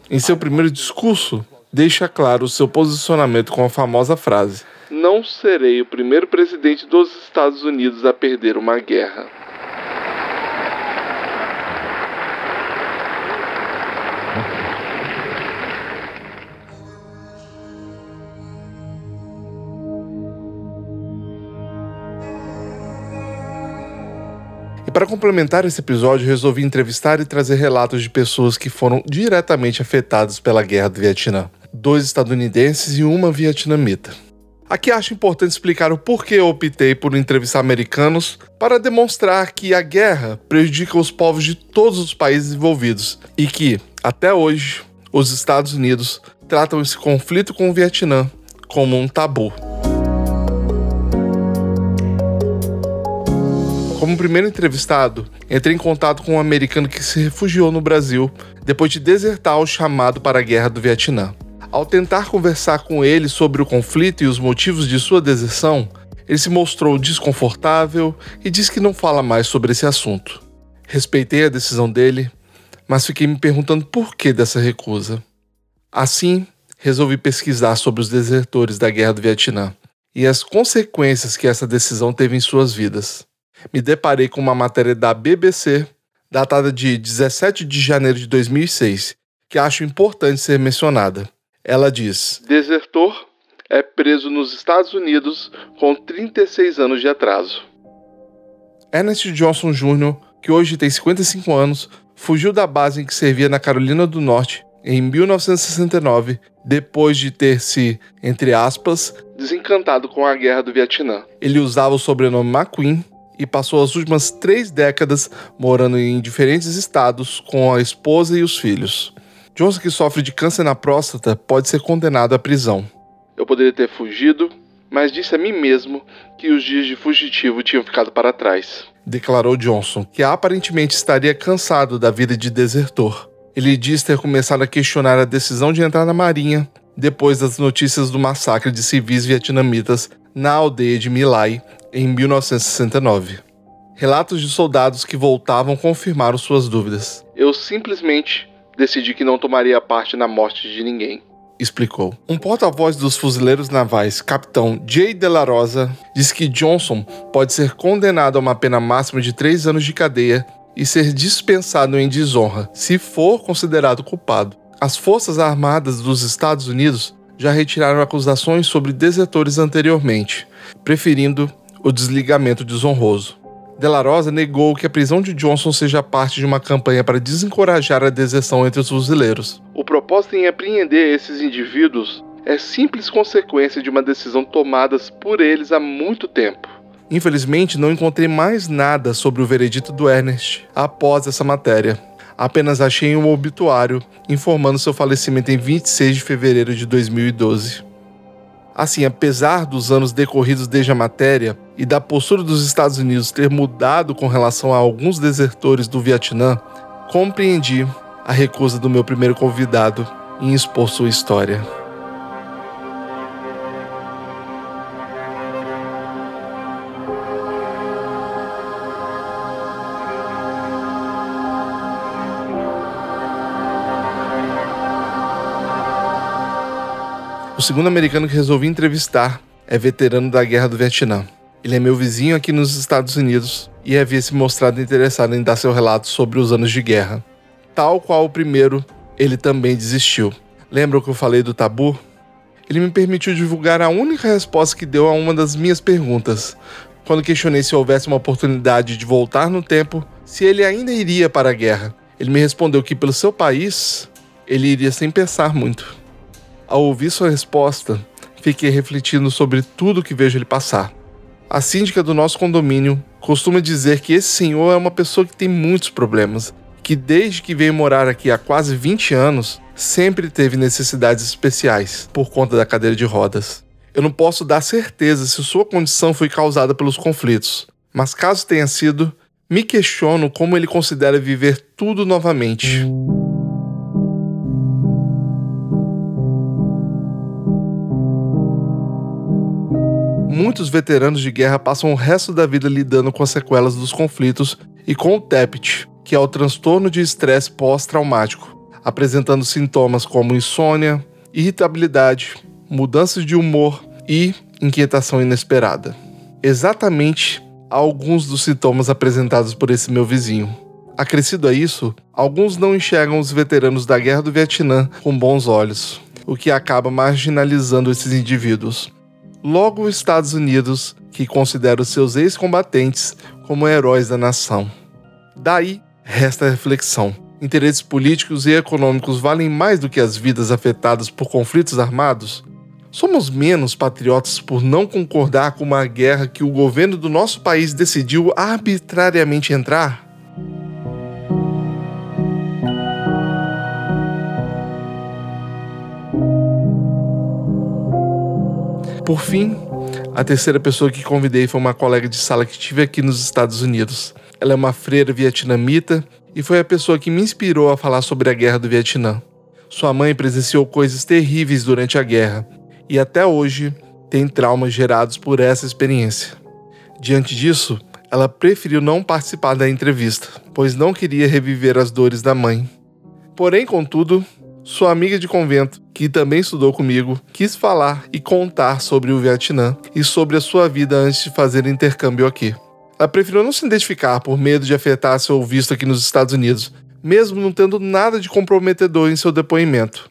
Em seu primeiro discurso, deixa claro seu posicionamento com a famosa frase: Não serei o primeiro presidente dos Estados Unidos a perder uma guerra. E para complementar esse episódio, resolvi entrevistar e trazer relatos de pessoas que foram diretamente afetadas pela guerra do Vietnã. Dois estadunidenses e uma vietnamita. Aqui acho importante explicar o porquê eu optei por entrevistar americanos para demonstrar que a guerra prejudica os povos de todos os países envolvidos e que, até hoje, os Estados Unidos tratam esse conflito com o Vietnã como um tabu. Como primeiro entrevistado, entrei em contato com um americano que se refugiou no Brasil depois de desertar o chamado para a guerra do Vietnã. Ao tentar conversar com ele sobre o conflito e os motivos de sua deserção, ele se mostrou desconfortável e disse que não fala mais sobre esse assunto. Respeitei a decisão dele, mas fiquei me perguntando por que dessa recusa. Assim, resolvi pesquisar sobre os desertores da Guerra do Vietnã e as consequências que essa decisão teve em suas vidas me deparei com uma matéria da BBC, datada de 17 de janeiro de 2006, que acho importante ser mencionada. Ela diz: Desertor é preso nos Estados Unidos com 36 anos de atraso. Ernest Johnson Jr., que hoje tem 55 anos, fugiu da base em que servia na Carolina do Norte em 1969, depois de ter se, entre aspas, desencantado com a guerra do Vietnã. Ele usava o sobrenome McQueen e passou as últimas três décadas morando em diferentes estados com a esposa e os filhos. Johnson, que sofre de câncer na próstata, pode ser condenado à prisão. Eu poderia ter fugido, mas disse a mim mesmo que os dias de fugitivo tinham ficado para trás. Declarou Johnson, que aparentemente estaria cansado da vida de desertor. Ele diz ter começado a questionar a decisão de entrar na Marinha depois das notícias do massacre de civis vietnamitas na aldeia de My Lai, em 1969. Relatos de soldados que voltavam confirmaram suas dúvidas. Eu simplesmente decidi que não tomaria parte na morte de ninguém. Explicou. Um porta-voz dos fuzileiros navais, capitão J. De La Rosa, diz que Johnson pode ser condenado a uma pena máxima de três anos de cadeia e ser dispensado em desonra, se for considerado culpado. As Forças Armadas dos Estados Unidos já retiraram acusações sobre desertores anteriormente, preferindo o desligamento desonroso. Dela Rosa negou que a prisão de Johnson seja parte de uma campanha para desencorajar a deserção entre os fuzileiros. O propósito em apreender esses indivíduos é simples consequência de uma decisão tomada por eles há muito tempo. Infelizmente, não encontrei mais nada sobre o veredito do Ernest após essa matéria. Apenas achei um obituário informando seu falecimento em 26 de fevereiro de 2012. Assim, apesar dos anos decorridos desde a matéria e da postura dos Estados Unidos ter mudado com relação a alguns desertores do Vietnã, compreendi a recusa do meu primeiro convidado em expor sua história. O segundo americano que resolvi entrevistar é veterano da Guerra do Vietnã. Ele é meu vizinho aqui nos Estados Unidos e havia se mostrado interessado em dar seu relato sobre os anos de guerra. Tal qual o primeiro, ele também desistiu. Lembra que eu falei do tabu? Ele me permitiu divulgar a única resposta que deu a uma das minhas perguntas. Quando questionei se houvesse uma oportunidade de voltar no tempo, se ele ainda iria para a guerra. Ele me respondeu que, pelo seu país, ele iria sem pensar muito. Ao ouvir sua resposta, fiquei refletindo sobre tudo que vejo ele passar. A síndica do nosso condomínio costuma dizer que esse senhor é uma pessoa que tem muitos problemas, que desde que veio morar aqui há quase 20 anos, sempre teve necessidades especiais por conta da cadeira de rodas. Eu não posso dar certeza se sua condição foi causada pelos conflitos, mas caso tenha sido, me questiono como ele considera viver tudo novamente. Muitos veteranos de guerra passam o resto da vida lidando com as sequelas dos conflitos e com o TEPT, que é o transtorno de estresse pós-traumático. apresentando sintomas como insônia, irritabilidade, mudanças de humor e inquietação inesperada. Exatamente alguns dos sintomas apresentados por esse meu vizinho. Acrescido a isso, alguns não enxergam os veteranos da Guerra do Vietnã com bons olhos, o que acaba marginalizando esses indivíduos. Logo, os Estados Unidos, que considera os seus ex-combatentes como heróis da nação. Daí resta a reflexão: interesses políticos e econômicos valem mais do que as vidas afetadas por conflitos armados? Somos menos patriotas por não concordar com uma guerra que o governo do nosso país decidiu arbitrariamente entrar? Por fim, a terceira pessoa que convidei foi uma colega de sala que tive aqui nos Estados Unidos. Ela é uma freira vietnamita e foi a pessoa que me inspirou a falar sobre a guerra do Vietnã. Sua mãe presenciou coisas terríveis durante a guerra e até hoje tem traumas gerados por essa experiência. Diante disso, ela preferiu não participar da entrevista, pois não queria reviver as dores da mãe. Porém, contudo, sua amiga de convento, que também estudou comigo, quis falar e contar sobre o Vietnã e sobre a sua vida antes de fazer intercâmbio aqui. Ela preferiu não se identificar por medo de afetar seu visto aqui nos Estados Unidos, mesmo não tendo nada de comprometedor em seu depoimento.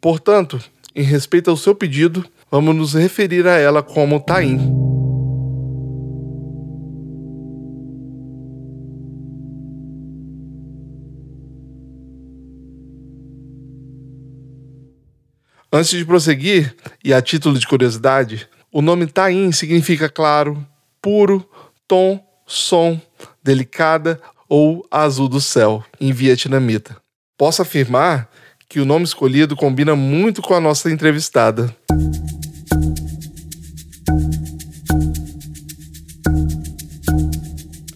Portanto, em respeito ao seu pedido, vamos nos referir a ela como Taim. Antes de prosseguir, e a título de curiosidade, o nome Taim significa claro, puro, tom, som, delicada ou azul do céu, em vietnamita. Posso afirmar que o nome escolhido combina muito com a nossa entrevistada.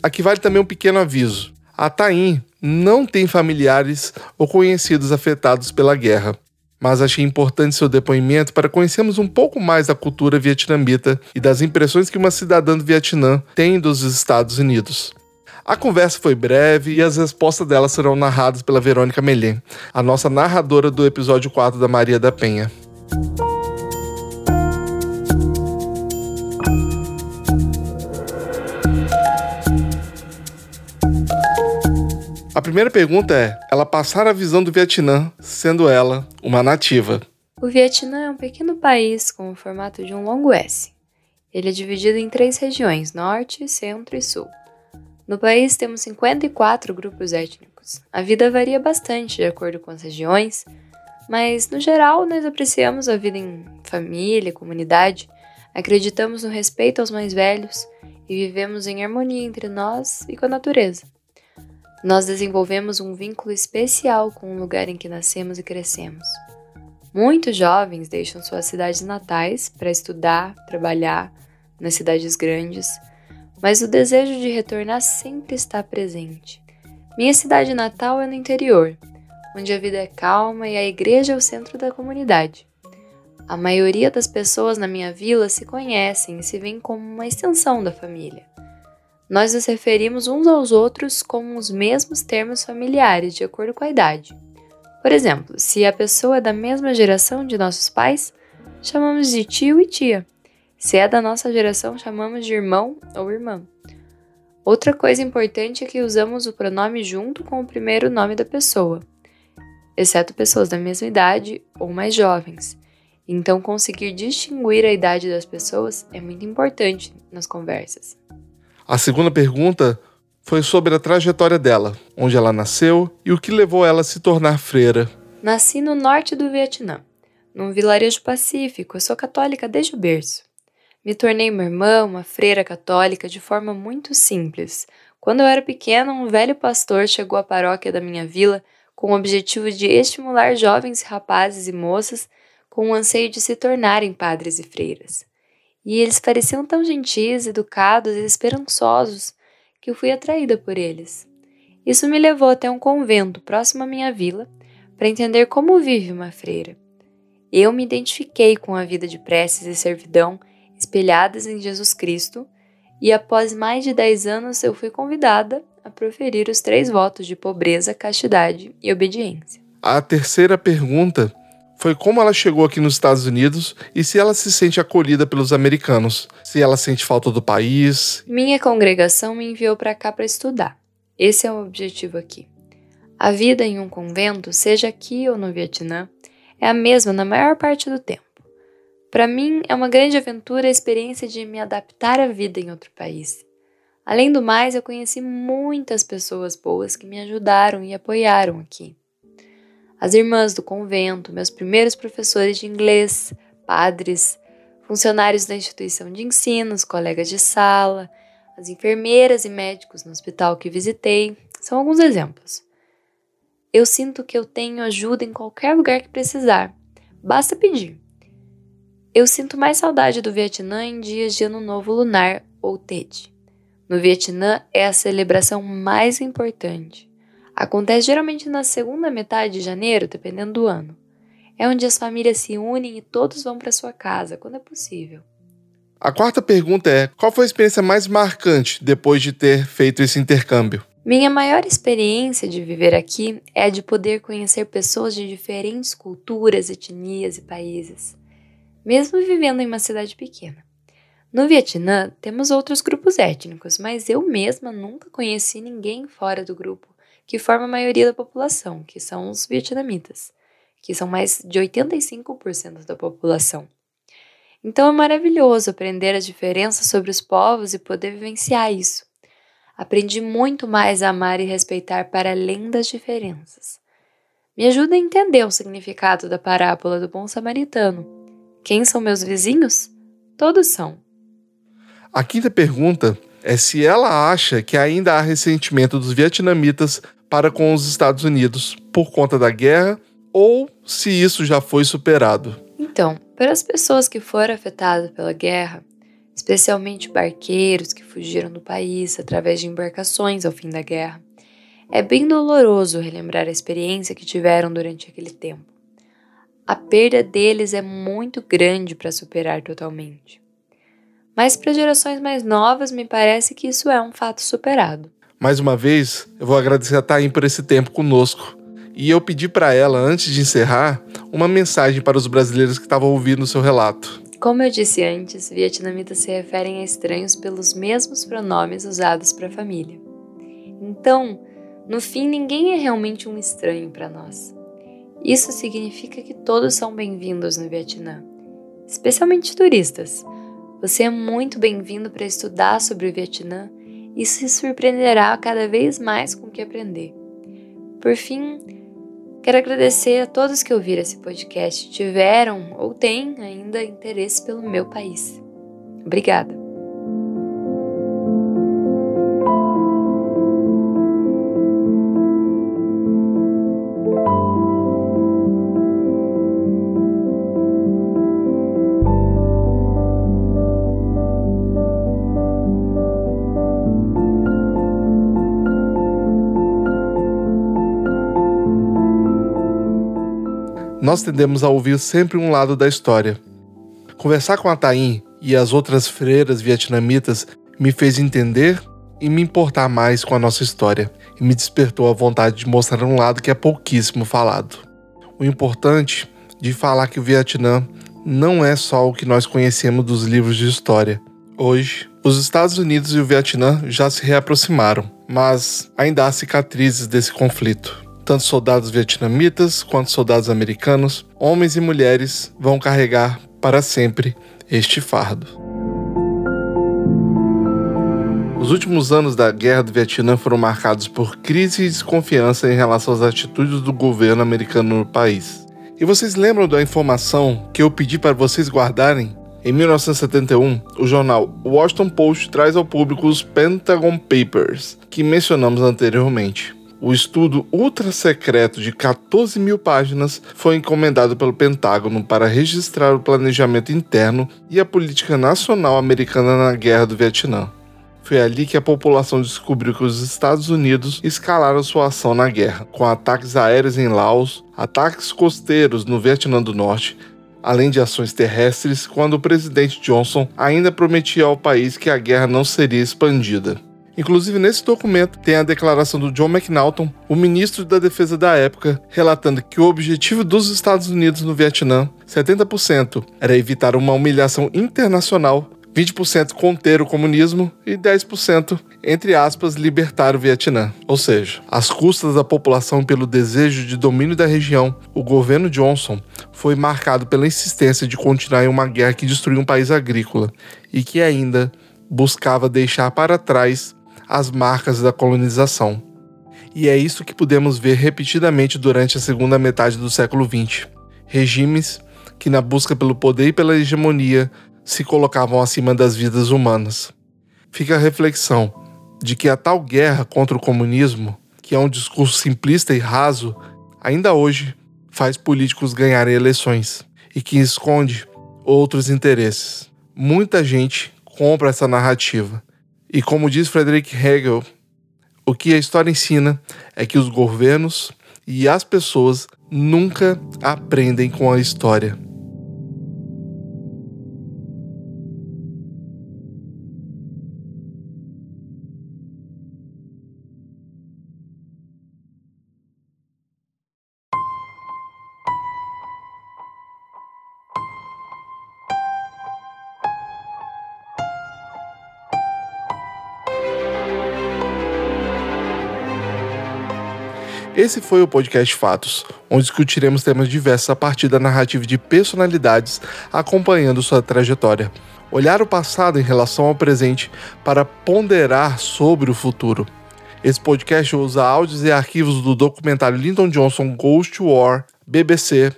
Aqui vale também um pequeno aviso. A Taim não tem familiares ou conhecidos afetados pela guerra mas achei importante seu depoimento para conhecermos um pouco mais da cultura vietnamita e das impressões que uma cidadã do Vietnã tem dos Estados Unidos. A conversa foi breve e as respostas dela serão narradas pela Verônica Melhem, a nossa narradora do episódio 4 da Maria da Penha. A primeira pergunta é: ela passar a visão do Vietnã, sendo ela uma nativa. O Vietnã é um pequeno país com o formato de um longo S. Ele é dividido em três regiões: Norte, Centro e Sul. No país temos 54 grupos étnicos. A vida varia bastante de acordo com as regiões, mas no geral nós apreciamos a vida em família, comunidade, acreditamos no respeito aos mais velhos e vivemos em harmonia entre nós e com a natureza. Nós desenvolvemos um vínculo especial com o lugar em que nascemos e crescemos. Muitos jovens deixam suas cidades natais para estudar, trabalhar nas cidades grandes, mas o desejo de retornar sempre está presente. Minha cidade natal é no interior, onde a vida é calma e a igreja é o centro da comunidade. A maioria das pessoas na minha vila se conhecem e se veem como uma extensão da família nós nos referimos uns aos outros com os mesmos termos familiares, de acordo com a idade. Por exemplo, se a pessoa é da mesma geração de nossos pais, chamamos de tio e tia. Se é da nossa geração, chamamos de irmão ou irmã. Outra coisa importante é que usamos o pronome junto com o primeiro nome da pessoa, exceto pessoas da mesma idade ou mais jovens. Então, conseguir distinguir a idade das pessoas é muito importante nas conversas. A segunda pergunta foi sobre a trajetória dela, onde ela nasceu e o que levou ela a se tornar freira. Nasci no norte do Vietnã, num vilarejo pacífico. Eu sou católica desde o berço. Me tornei uma irmã, uma freira católica de forma muito simples. Quando eu era pequena, um velho pastor chegou à paróquia da minha vila com o objetivo de estimular jovens rapazes e moças com o anseio de se tornarem padres e freiras e eles pareciam tão gentis, educados e esperançosos que eu fui atraída por eles. Isso me levou até um convento próximo à minha vila para entender como vive uma freira. Eu me identifiquei com a vida de preces e servidão espelhadas em Jesus Cristo e após mais de 10 anos eu fui convidada a proferir os três votos de pobreza, castidade e obediência. A terceira pergunta foi como ela chegou aqui nos Estados Unidos e se ela se sente acolhida pelos americanos, se ela sente falta do país. Minha congregação me enviou para cá para estudar. Esse é o objetivo aqui. A vida em um convento, seja aqui ou no Vietnã, é a mesma na maior parte do tempo. Para mim, é uma grande aventura a experiência de me adaptar à vida em outro país. Além do mais, eu conheci muitas pessoas boas que me ajudaram e apoiaram aqui as irmãs do convento, meus primeiros professores de inglês, padres, funcionários da instituição de ensino, os colegas de sala, as enfermeiras e médicos no hospital que visitei, são alguns exemplos. Eu sinto que eu tenho ajuda em qualquer lugar que precisar, basta pedir. Eu sinto mais saudade do Vietnã em dias de Ano Novo Lunar ou TED. No Vietnã é a celebração mais importante. Acontece geralmente na segunda metade de janeiro, dependendo do ano. É onde as famílias se unem e todos vão para sua casa, quando é possível. A quarta pergunta é: qual foi a experiência mais marcante depois de ter feito esse intercâmbio? Minha maior experiência de viver aqui é a de poder conhecer pessoas de diferentes culturas, etnias e países, mesmo vivendo em uma cidade pequena. No Vietnã, temos outros grupos étnicos, mas eu mesma nunca conheci ninguém fora do grupo que forma a maioria da população, que são os vietnamitas, que são mais de 85% da população. Então é maravilhoso aprender as diferenças sobre os povos e poder vivenciar isso. Aprendi muito mais a amar e respeitar para além das diferenças. Me ajuda a entender o significado da parábola do bom samaritano. Quem são meus vizinhos? Todos são. A quinta pergunta é se ela acha que ainda há ressentimento dos vietnamitas para com os Estados Unidos por conta da guerra ou se isso já foi superado. Então, para as pessoas que foram afetadas pela guerra, especialmente barqueiros que fugiram do país através de embarcações ao fim da guerra, é bem doloroso relembrar a experiência que tiveram durante aquele tempo. A perda deles é muito grande para superar totalmente. Mas para gerações mais novas, me parece que isso é um fato superado. Mais uma vez, eu vou agradecer a Taim por esse tempo conosco. E eu pedi para ela, antes de encerrar, uma mensagem para os brasileiros que estavam ouvindo o seu relato. Como eu disse antes, vietnamitas se referem a estranhos pelos mesmos pronomes usados para família. Então, no fim, ninguém é realmente um estranho para nós. Isso significa que todos são bem-vindos no Vietnã, especialmente turistas. Você é muito bem-vindo para estudar sobre o Vietnã e se surpreenderá cada vez mais com o que aprender. Por fim, quero agradecer a todos que ouviram esse podcast, tiveram ou têm ainda interesse pelo meu país. Obrigada. Nós tendemos a ouvir sempre um lado da história. Conversar com a Taim e as outras freiras vietnamitas me fez entender e me importar mais com a nossa história e me despertou a vontade de mostrar um lado que é pouquíssimo falado. O importante de falar que o Vietnã não é só o que nós conhecemos dos livros de história. Hoje, os Estados Unidos e o Vietnã já se reaproximaram, mas ainda há cicatrizes desse conflito tanto soldados vietnamitas quanto soldados americanos, homens e mulheres, vão carregar para sempre este fardo. Os últimos anos da Guerra do Vietnã foram marcados por crise e desconfiança em relação às atitudes do governo americano no país. E vocês lembram da informação que eu pedi para vocês guardarem? Em 1971, o jornal Washington Post traz ao público os Pentagon Papers, que mencionamos anteriormente. O estudo ultra secreto de 14 mil páginas foi encomendado pelo Pentágono para registrar o planejamento interno e a política nacional americana na Guerra do Vietnã. Foi ali que a população descobriu que os Estados Unidos escalaram sua ação na guerra, com ataques aéreos em Laos, ataques costeiros no Vietnã do Norte, além de ações terrestres, quando o presidente Johnson ainda prometia ao país que a guerra não seria expandida. Inclusive, nesse documento tem a declaração do John McNaughton, o ministro da Defesa da época, relatando que o objetivo dos Estados Unidos no Vietnã, 70%, era evitar uma humilhação internacional 20% conter o comunismo e 10%, entre aspas, libertar o Vietnã. Ou seja, às custas da população pelo desejo de domínio da região, o governo Johnson foi marcado pela insistência de continuar em uma guerra que destruiu um país agrícola e que ainda buscava deixar para trás as marcas da colonização. E é isso que podemos ver repetidamente durante a segunda metade do século XX. Regimes que, na busca pelo poder e pela hegemonia, se colocavam acima das vidas humanas. Fica a reflexão de que a tal guerra contra o comunismo, que é um discurso simplista e raso, ainda hoje faz políticos ganharem eleições e que esconde outros interesses. Muita gente compra essa narrativa. E como diz Frederick Hegel, o que a história ensina é que os governos e as pessoas nunca aprendem com a história. Esse foi o podcast Fatos, onde discutiremos temas diversos a partir da narrativa de personalidades acompanhando sua trajetória. Olhar o passado em relação ao presente para ponderar sobre o futuro. Esse podcast usa áudios e arquivos do documentário Lyndon Johnson Ghost War, BBC,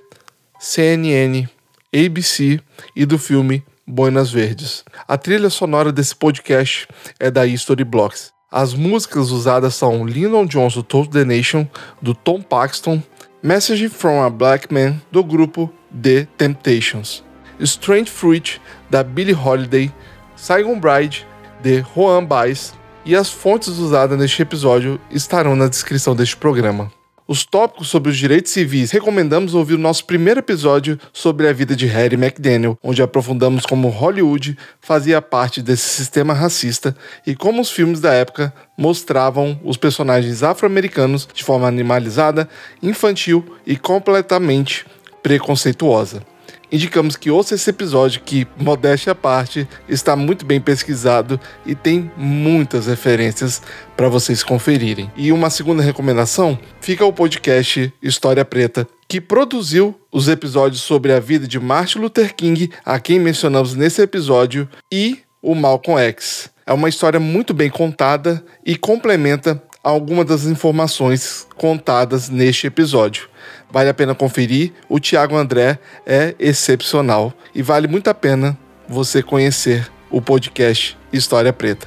CNN, ABC e do filme Boinas Verdes. A trilha sonora desse podcast é da History Blocks. As músicas usadas são Lyndon Johnson Told the Nation, do Tom Paxton, Message from a Black Man, do grupo The Temptations, Strange Fruit, da Billie Holiday, Saigon Bride, de Juan Baez, e as fontes usadas neste episódio estarão na descrição deste programa os tópicos sobre os direitos civis, recomendamos ouvir o nosso primeiro episódio sobre a vida de Harry McDaniel, onde aprofundamos como Hollywood fazia parte desse sistema racista e como os filmes da época mostravam os personagens afro-americanos de forma animalizada, infantil e completamente preconceituosa indicamos que ouça esse episódio que, modéstia à parte, está muito bem pesquisado e tem muitas referências para vocês conferirem. E uma segunda recomendação fica o podcast História Preta, que produziu os episódios sobre a vida de Martin Luther King, a quem mencionamos nesse episódio, e o Malcolm X. É uma história muito bem contada e complementa algumas das informações contadas neste episódio. Vale a pena conferir. O Tiago André é excepcional e vale muito a pena você conhecer o podcast História Preta.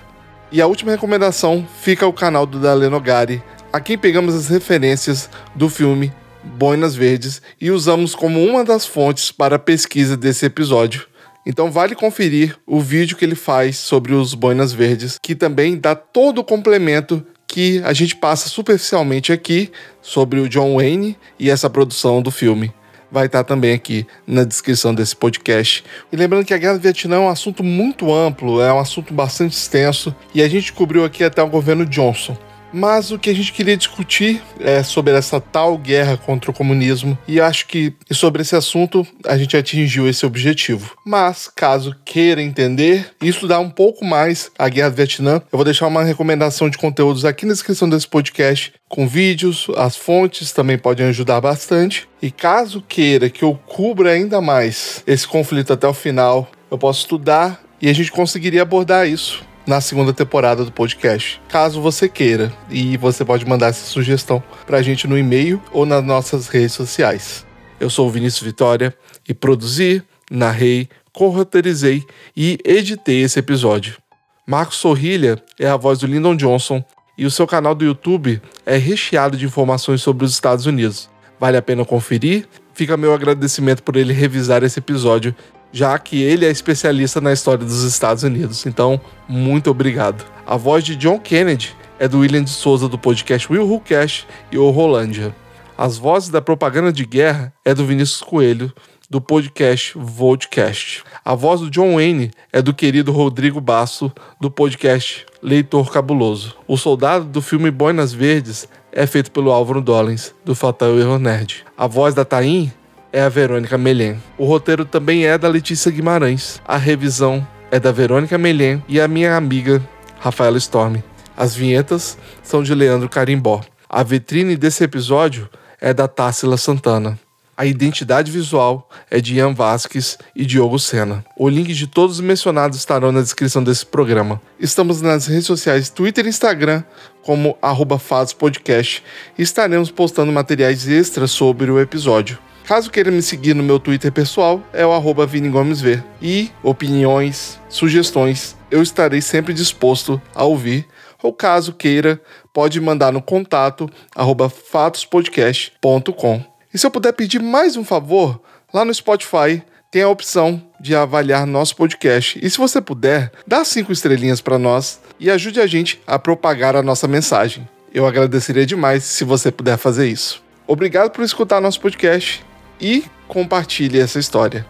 E a última recomendação fica ao canal do Daleno Gari, a quem pegamos as referências do filme Boinas Verdes e usamos como uma das fontes para a pesquisa desse episódio. Então vale conferir o vídeo que ele faz sobre os Boinas Verdes, que também dá todo o complemento que a gente passa superficialmente aqui sobre o John Wayne e essa produção do filme. Vai estar também aqui na descrição desse podcast. E lembrando que a Guerra do Vietnã é um assunto muito amplo, é um assunto bastante extenso, e a gente cobriu aqui até o governo Johnson. Mas o que a gente queria discutir é sobre essa tal guerra contra o comunismo, e acho que sobre esse assunto a gente atingiu esse objetivo. Mas, caso queira entender e estudar um pouco mais a guerra do Vietnã, eu vou deixar uma recomendação de conteúdos aqui na descrição desse podcast, com vídeos, as fontes também podem ajudar bastante. E caso queira que eu cubra ainda mais esse conflito até o final, eu posso estudar e a gente conseguiria abordar isso na segunda temporada do podcast. Caso você queira, e você pode mandar essa sugestão pra gente no e-mail ou nas nossas redes sociais. Eu sou o Vinícius Vitória e produzi, narrei, corroterizei e editei esse episódio. Marcos Sorrilha é a voz do Lyndon Johnson e o seu canal do YouTube é recheado de informações sobre os Estados Unidos. Vale a pena conferir? Fica meu agradecimento por ele revisar esse episódio já que ele é especialista na história dos Estados Unidos. Então, muito obrigado. A voz de John Kennedy é do William de Souza do podcast Will Who Cash e o Rolândia. As vozes da propaganda de guerra é do Vinícius Coelho, do podcast Vodcast. A voz do John Wayne é do querido Rodrigo Basso, do podcast Leitor Cabuloso. O soldado do filme Boinas Verdes é feito pelo Álvaro Dollins, do Fatal Error Nerd. A voz da Taim é a Verônica Melhem. O roteiro também é da Letícia Guimarães. A revisão é da Verônica Melhem e a minha amiga Rafaela Storm. As vinhetas são de Leandro Carimbó. A vitrine desse episódio é da Tássila Santana. A identidade visual é de Ian Vasques e Diogo Sena. O link de todos os mencionados estarão na descrição desse programa. Estamos nas redes sociais Twitter e Instagram como @fadospodcast e estaremos postando materiais extras sobre o episódio. Caso queira me seguir no meu Twitter pessoal, é o arroba Vini Gomes V. E opiniões, sugestões, eu estarei sempre disposto a ouvir. Ou caso queira, pode mandar no contato arroba fatospodcast.com. E se eu puder pedir mais um favor, lá no Spotify tem a opção de avaliar nosso podcast. E se você puder, dá cinco estrelinhas para nós e ajude a gente a propagar a nossa mensagem. Eu agradeceria demais se você puder fazer isso. Obrigado por escutar nosso podcast e compartilhe essa história.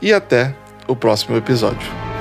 E até o próximo episódio.